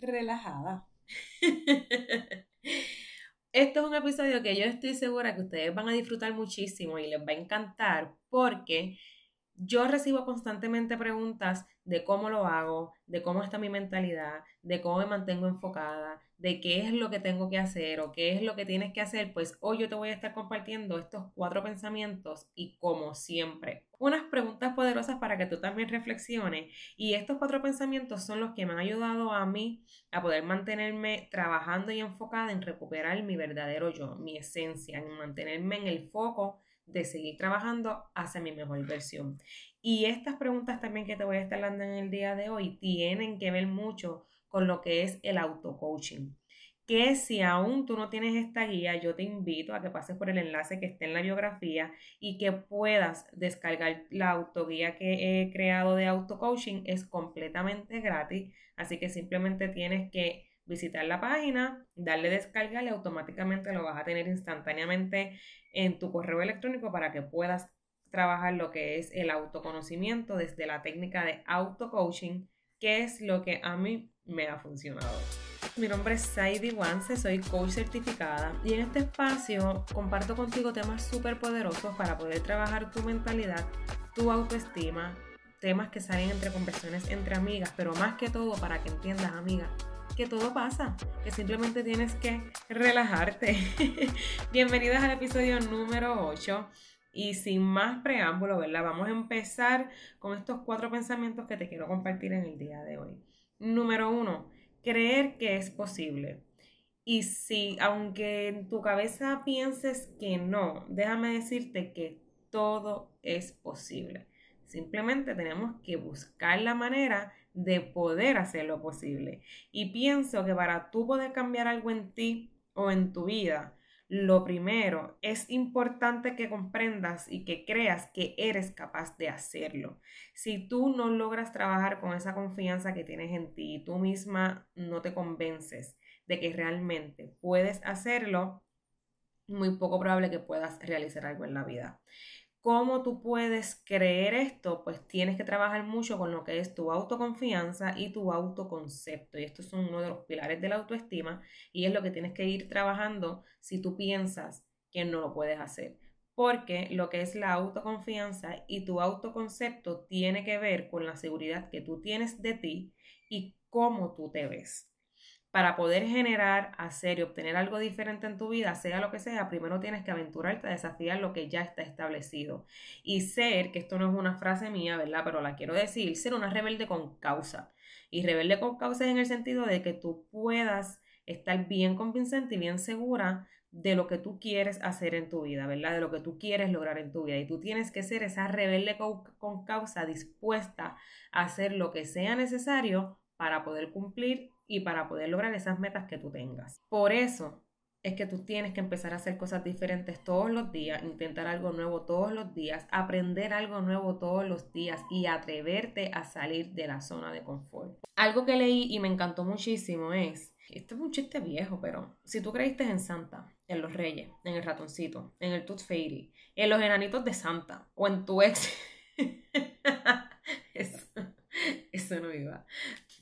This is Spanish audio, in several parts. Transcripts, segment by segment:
relajada. Esto es un episodio que yo estoy segura que ustedes van a disfrutar muchísimo y les va a encantar porque yo recibo constantemente preguntas de cómo lo hago, de cómo está mi mentalidad, de cómo me mantengo enfocada, de qué es lo que tengo que hacer o qué es lo que tienes que hacer, pues hoy yo te voy a estar compartiendo estos cuatro pensamientos y como siempre, unas preguntas poderosas para que tú también reflexiones y estos cuatro pensamientos son los que me han ayudado a mí a poder mantenerme trabajando y enfocada en recuperar mi verdadero yo, mi esencia, en mantenerme en el foco de seguir trabajando hacia mi mejor versión. Y estas preguntas también que te voy a estar dando en el día de hoy tienen que ver mucho con lo que es el auto-coaching. Que si aún tú no tienes esta guía, yo te invito a que pases por el enlace que esté en la biografía y que puedas descargar la autoguía que he creado de auto-coaching. Es completamente gratis, así que simplemente tienes que visitar la página, darle descarga y automáticamente lo vas a tener instantáneamente en tu correo electrónico para que puedas trabajar lo que es el autoconocimiento desde la técnica de auto-coaching, que es lo que a mí me ha funcionado. Mi nombre es Saidi Wance, soy coach certificada y en este espacio comparto contigo temas súper poderosos para poder trabajar tu mentalidad, tu autoestima, temas que salen entre conversaciones entre amigas, pero más que todo para que entiendas, amiga, que todo pasa, que simplemente tienes que relajarte. Bienvenidas al episodio número 8. Y sin más preámbulo, ¿verdad? Vamos a empezar con estos cuatro pensamientos que te quiero compartir en el día de hoy. Número uno, creer que es posible. Y si, aunque en tu cabeza pienses que no, déjame decirte que todo es posible. Simplemente tenemos que buscar la manera de poder hacer lo posible. Y pienso que para tú poder cambiar algo en ti o en tu vida, lo primero, es importante que comprendas y que creas que eres capaz de hacerlo. Si tú no logras trabajar con esa confianza que tienes en ti y tú misma no te convences de que realmente puedes hacerlo, muy poco probable que puedas realizar algo en la vida. ¿Cómo tú puedes creer esto? Pues tienes que trabajar mucho con lo que es tu autoconfianza y tu autoconcepto. Y estos son uno de los pilares de la autoestima y es lo que tienes que ir trabajando si tú piensas que no lo puedes hacer. Porque lo que es la autoconfianza y tu autoconcepto tiene que ver con la seguridad que tú tienes de ti y cómo tú te ves para poder generar, hacer y obtener algo diferente en tu vida, sea lo que sea, primero tienes que aventurarte a desafiar lo que ya está establecido. Y ser, que esto no es una frase mía, ¿verdad? Pero la quiero decir, ser una rebelde con causa. Y rebelde con causa es en el sentido de que tú puedas estar bien convincente y bien segura de lo que tú quieres hacer en tu vida, ¿verdad? De lo que tú quieres lograr en tu vida. Y tú tienes que ser esa rebelde con, con causa dispuesta a hacer lo que sea necesario para poder cumplir y para poder lograr esas metas que tú tengas. Por eso es que tú tienes que empezar a hacer cosas diferentes todos los días, intentar algo nuevo todos los días, aprender algo nuevo todos los días y atreverte a salir de la zona de confort. Algo que leí y me encantó muchísimo es, esto es un chiste viejo, pero si tú creíste en Santa, en los Reyes, en el ratoncito, en el Tooth Fairy, en los enanitos de Santa o en tu ex, eso no iba.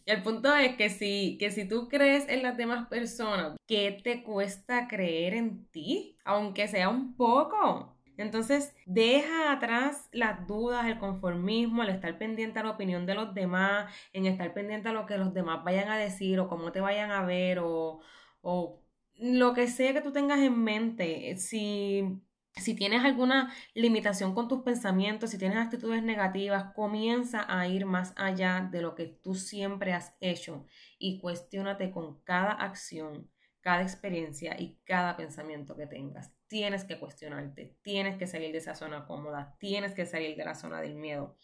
El punto es que si, que si tú crees en las demás personas, ¿qué te cuesta creer en ti? Aunque sea un poco. Entonces, deja atrás las dudas, el conformismo, el estar pendiente a la opinión de los demás, en estar pendiente a lo que los demás vayan a decir o cómo te vayan a ver o, o lo que sea que tú tengas en mente. Si si tienes alguna limitación con tus pensamientos, si tienes actitudes negativas, comienza a ir más allá de lo que tú siempre has hecho y cuestiónate con cada acción, cada experiencia y cada pensamiento que tengas. Tienes que cuestionarte, tienes que salir de esa zona cómoda, tienes que salir de la zona del miedo.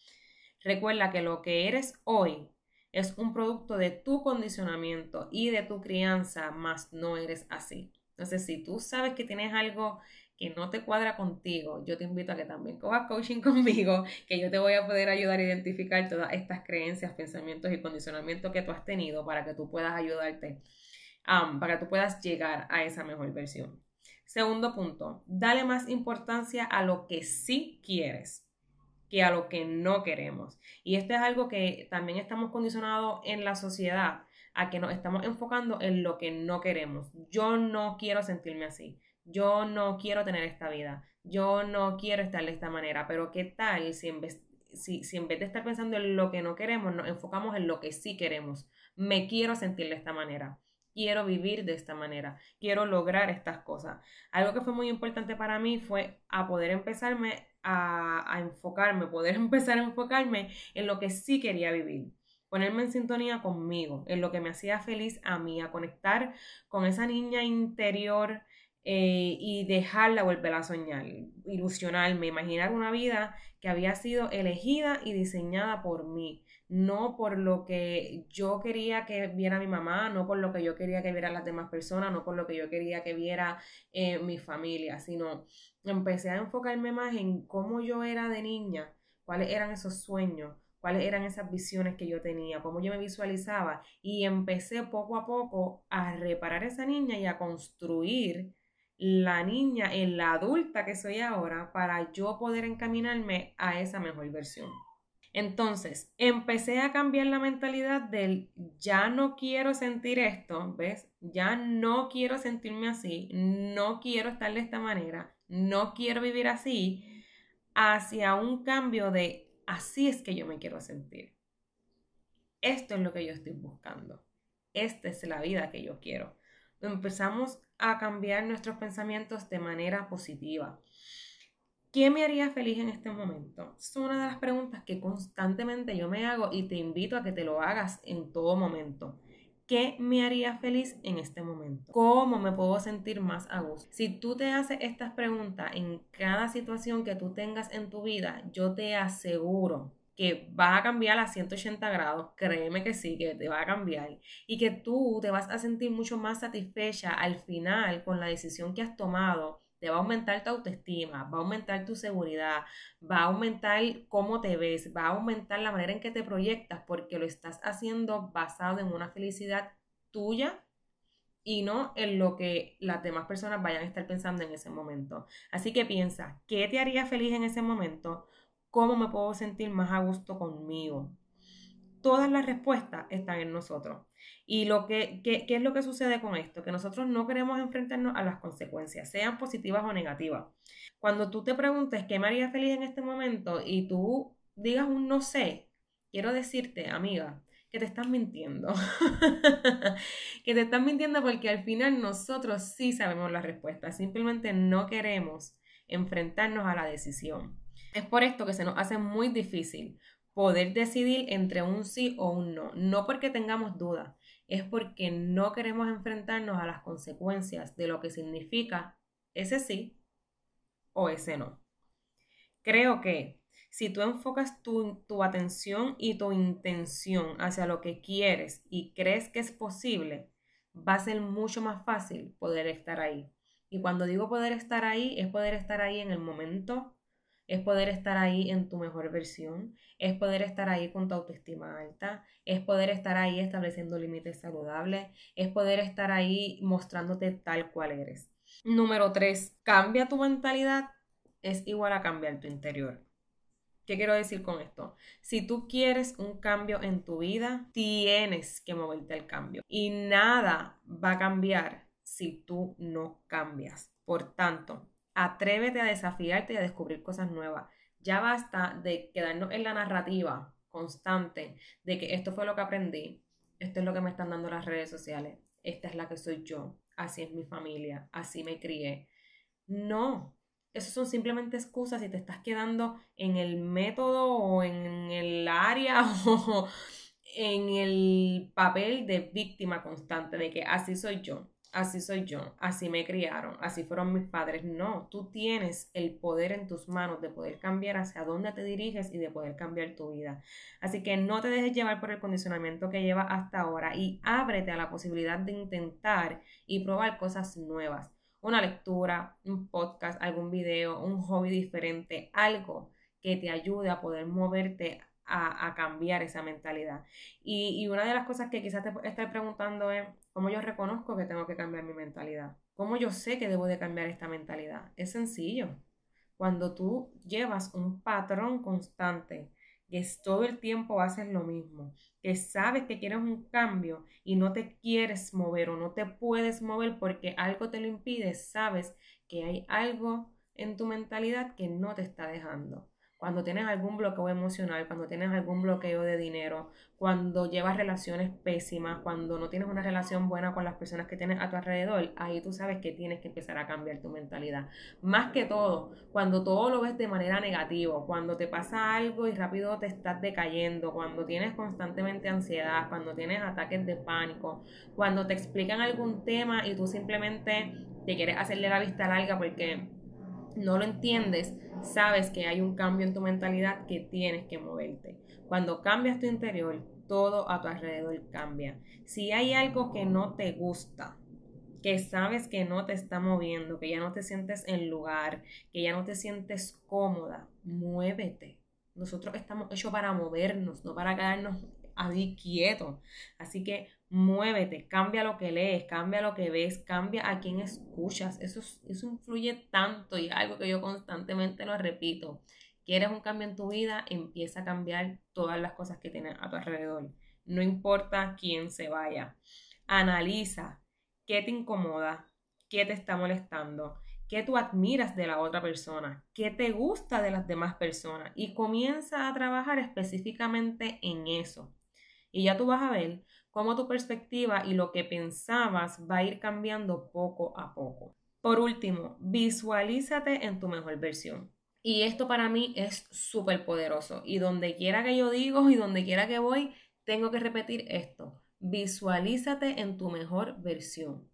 Recuerda que lo que eres hoy es un producto de tu condicionamiento y de tu crianza, más no eres así. Entonces, si tú sabes que tienes algo que no te cuadra contigo, yo te invito a que también cojas coaching conmigo, que yo te voy a poder ayudar a identificar todas estas creencias, pensamientos y condicionamientos que tú has tenido para que tú puedas ayudarte, para que tú puedas llegar a esa mejor versión. Segundo punto, dale más importancia a lo que sí quieres. que a lo que no queremos. Y esto es algo que también estamos condicionados en la sociedad, a que nos estamos enfocando en lo que no queremos. Yo no quiero sentirme así. Yo no quiero tener esta vida. Yo no quiero estar de esta manera. Pero ¿qué tal si en vez, si, si en vez de estar pensando en lo que no queremos, nos enfocamos en lo que sí queremos? Me quiero sentir de esta manera quiero vivir de esta manera, quiero lograr estas cosas. Algo que fue muy importante para mí fue a poder empezarme a, enfocarme, poder empezar a enfocarme en lo que sí quería vivir ponerme en sintonía conmigo, en lo que me hacía feliz a mí, a conectar con esa niña interior eh, y dejarla volver a soñar, ilusionarme, imaginar una vida que había sido elegida y diseñada por mí, no por lo que yo quería que viera mi mamá, no por lo que yo quería que vieran las demás personas, no por lo que yo quería que viera eh, mi familia, sino empecé a enfocarme más en cómo yo era de niña, cuáles eran esos sueños, cuáles eran esas visiones que yo tenía, cómo yo me visualizaba y empecé poco a poco a reparar esa niña y a construir la niña en la adulta que soy ahora para yo poder encaminarme a esa mejor versión. Entonces, empecé a cambiar la mentalidad del ya no quiero sentir esto, ¿ves? Ya no quiero sentirme así, no quiero estar de esta manera, no quiero vivir así, hacia un cambio de así es que yo me quiero sentir. Esto es lo que yo estoy buscando. Esta es la vida que yo quiero. Empezamos a cambiar nuestros pensamientos de manera positiva. ¿Qué me haría feliz en este momento? Es una de las preguntas que constantemente yo me hago y te invito a que te lo hagas en todo momento. ¿Qué me haría feliz en este momento? ¿Cómo me puedo sentir más a gusto? Si tú te haces estas preguntas en cada situación que tú tengas en tu vida, yo te aseguro que va a cambiar a 180 grados, créeme que sí, que te va a cambiar y que tú te vas a sentir mucho más satisfecha al final con la decisión que has tomado te va a aumentar tu autoestima, va a aumentar tu seguridad, va a aumentar cómo te ves, va a aumentar la manera en que te proyectas porque lo estás haciendo basado en una felicidad tuya y no en lo que las demás personas vayan a estar pensando en ese momento. Así que piensa, ¿qué te haría feliz en ese momento? ¿Cómo me puedo sentir más a gusto conmigo? Todas las respuestas están en nosotros. Y lo que, ¿qué es lo que sucede con esto? Que nosotros no queremos enfrentarnos a las consecuencias, sean positivas o negativas. Cuando tú te preguntes qué me haría feliz en este momento y tú digas un no sé, quiero decirte, amiga, que te estás mintiendo. que te estás mintiendo porque al final nosotros sí sabemos la respuesta, simplemente no queremos enfrentarnos a la decisión. Es por esto que se nos hace muy difícil poder decidir entre un sí o un no, no porque tengamos dudas, es porque no queremos enfrentarnos a las consecuencias de lo que significa ese sí o ese no. Creo que si tú enfocas tu, tu, atención y tu intención hacia lo que quieres y crees que es posible, va a ser mucho más fácil poder estar ahí. Y cuando digo poder estar ahí, es poder estar ahí en el momento es poder estar ahí en tu mejor versión, es poder estar ahí con tu autoestima alta, es poder estar ahí estableciendo límites saludables, es poder estar ahí mostrándote tal cual eres. Número tres, cambia tu mentalidad es igual a cambiar tu interior. ¿Qué quiero decir con esto? Si tú quieres un cambio en tu vida, tienes que moverte al cambio. Y nada va a cambiar si tú no cambias. Por tanto, Atrévete a desafiarte y a descubrir cosas nuevas. Ya basta de quedarnos en la narrativa constante de que esto fue lo que aprendí, esto es lo que me están dando las redes sociales, esta es la que soy yo, así es mi familia, así me crié. No, eso son simplemente excusas y te estás quedando en el método o en el área o en el papel de víctima constante de que así soy yo así soy yo, así me criaron, así fueron mis padres. No, tú tienes el poder en tus manos de poder cambiar hacia dónde te diriges y de poder cambiar tu vida. Así que no te dejes llevar por el condicionamiento que llevas hasta ahora y ábrete a la posibilidad de intentar y probar cosas nuevas. Una lectura, un podcast, algún video, un hobby diferente, algo que te ayude a poder moverte a, cambiar esa mentalidad. Y, una de las cosas que quizás te estés preguntando es, ¿cómo yo reconozco que tengo que cambiar mi mentalidad? ¿Cómo yo sé que debo de cambiar esta mentalidad? Es sencillo. Cuando tú llevas un patrón constante, que todo el tiempo haces lo mismo, que sabes que quieres un cambio y no te quieres mover o no te puedes mover porque algo te lo impide, sabes que hay algo en tu mentalidad que no te está dejando cuando tienes algún bloqueo emocional, cuando tienes algún bloqueo de dinero, cuando llevas relaciones pésimas, cuando no tienes una relación buena con las personas que tienes a tu alrededor, ahí tú sabes que tienes que empezar a cambiar tu mentalidad. Más que todo, cuando todo lo ves de manera negativa, cuando te pasa algo y rápido te estás decayendo, cuando tienes constantemente ansiedad, cuando tienes ataques de pánico, cuando te explican algún tema y tú simplemente te quieres hacerle la vista larga porque no lo entiendes, sabes que hay un cambio en tu mentalidad que tienes que moverte. Cuando cambias tu interior, todo a tu alrededor cambia. Si hay algo que no te gusta, que sabes que no te está moviendo, que ya no te sientes en lugar, que ya no te sientes cómoda, muévete. Nosotros estamos hechos para movernos, no para quedarnos ahí quietos. Así que muévete, cambia lo que lees, cambia lo que ves, cambia a quién escuchas. Eso, eso influye tanto y es algo que yo constantemente lo repito. ¿Quieres un cambio en tu vida? Empieza a cambiar todas las cosas que tienes a tu alrededor. No importa quién se vaya. Analiza qué te incomoda, qué te está molestando, qué tú admiras de la otra persona, qué te gusta de las demás personas y comienza a trabajar específicamente en eso. Y ya tú vas a ver cómo tu perspectiva y lo que pensabas va a ir cambiando poco a poco. Por último, visualízate en tu mejor versión. Y esto para mí es súper poderoso. Y donde quiera que yo digo y donde quiera que voy, tengo que repetir esto. Visualízate en tu mejor versión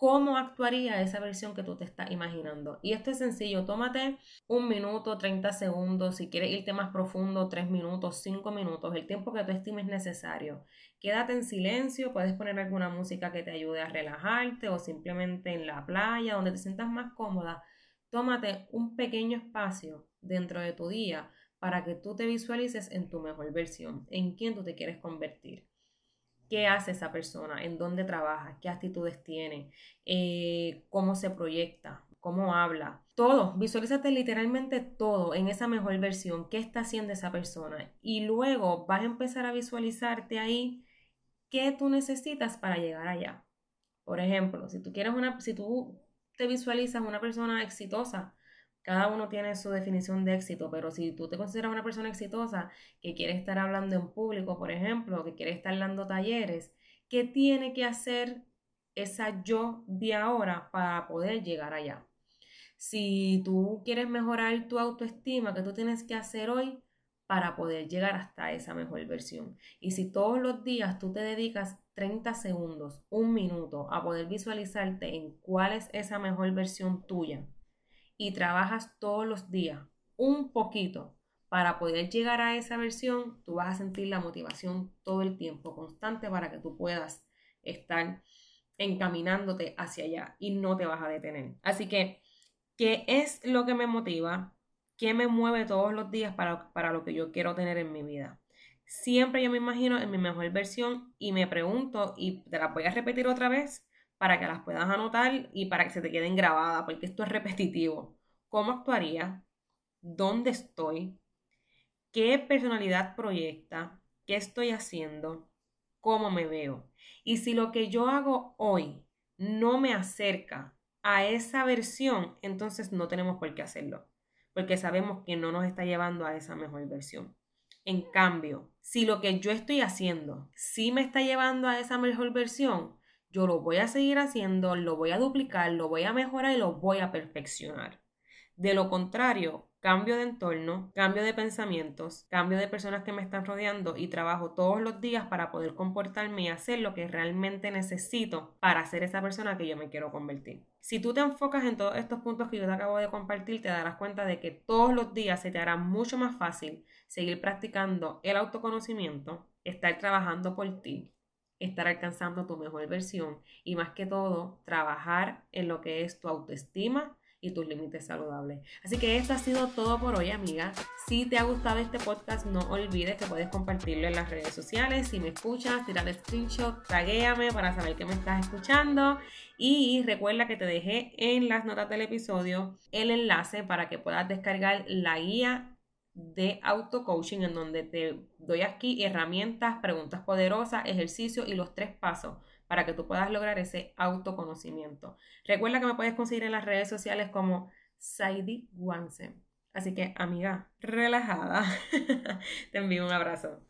cómo actuaría esa versión que tú te estás imaginando. Y esto es sencillo, tómate un minuto, 30 segundos, si quieres irte más profundo, 3 minutos, 5 minutos, el tiempo que tú estimes necesario. Quédate en silencio, puedes poner alguna música que te ayude a relajarte o simplemente en la playa, donde te sientas más cómoda. Tómate un pequeño espacio dentro de tu día para que tú te visualices en tu mejor versión, en quién tú te quieres convertir qué hace esa persona, en dónde trabaja, qué actitudes tiene, eh, cómo se proyecta, cómo habla. Todo, visualízate literalmente todo en esa mejor versión, qué está haciendo esa persona. Y luego vas a empezar a visualizarte ahí qué tú necesitas para llegar allá. Por ejemplo, si tú quieres una, si tú te visualizas una persona exitosa, cada uno tiene su definición de éxito, pero si tú te consideras una persona exitosa que quiere estar hablando en público, por ejemplo, que quiere estar dando talleres, ¿qué tiene que hacer esa yo de ahora para poder llegar allá? Si tú quieres mejorar tu autoestima, ¿qué tú tienes que hacer hoy para poder llegar hasta esa mejor versión? Y si todos los días tú te dedicas 30 segundos, un minuto a poder visualizarte en cuál es esa mejor versión tuya, y trabajas todos los días un poquito para poder llegar a esa versión, tú vas a sentir la motivación todo el tiempo constante para que tú puedas estar encaminándote hacia allá y no te vas a detener. Así que, ¿qué es lo que me motiva? ¿Qué me mueve todos los días para, para lo que yo quiero tener en mi vida? Siempre yo me imagino en mi mejor versión y me pregunto, y te la voy a repetir otra vez, para que las puedas anotar y para que se te queden grabadas, porque esto es repetitivo. ¿Cómo actuaría? ¿Dónde estoy? ¿Qué personalidad proyecta? ¿Qué estoy haciendo? ¿Cómo me veo? Y si lo que yo hago hoy no me acerca a esa versión, entonces no tenemos por qué hacerlo, porque sabemos que no nos está llevando a esa mejor versión. En cambio, si lo que yo estoy haciendo sí me está llevando a esa mejor versión, yo lo voy a seguir haciendo, lo voy a duplicar, lo voy a mejorar y lo voy a perfeccionar. De lo contrario, cambio de entorno, cambio de pensamientos, cambio de personas que me están rodeando y trabajo todos los días para poder comportarme y hacer lo que realmente necesito para ser esa persona que yo me quiero convertir. Si tú te enfocas en todos estos puntos que yo te acabo de compartir, te darás cuenta de que todos los días se te hará mucho más fácil seguir practicando el autoconocimiento, estar trabajando por ti, estar alcanzando tu mejor versión y más que todo trabajar en lo que es tu autoestima y tus límites saludables. Así que esto ha sido todo por hoy, amiga. Si te ha gustado este podcast, no olvides que puedes compartirlo en las redes sociales. Si me escuchas, tirarle screenshot, taguéame para saber que me estás escuchando. Y recuerda que te dejé en las notas del episodio el enlace para que puedas descargar la guía de auto coaching en donde te doy aquí herramientas, preguntas poderosas, ejercicios y los tres pasos para que tú puedas lograr ese autoconocimiento. Recuerda que me puedes conseguir en las redes sociales como Saidi Wansen. Así que, amiga, relajada. Te envío un abrazo.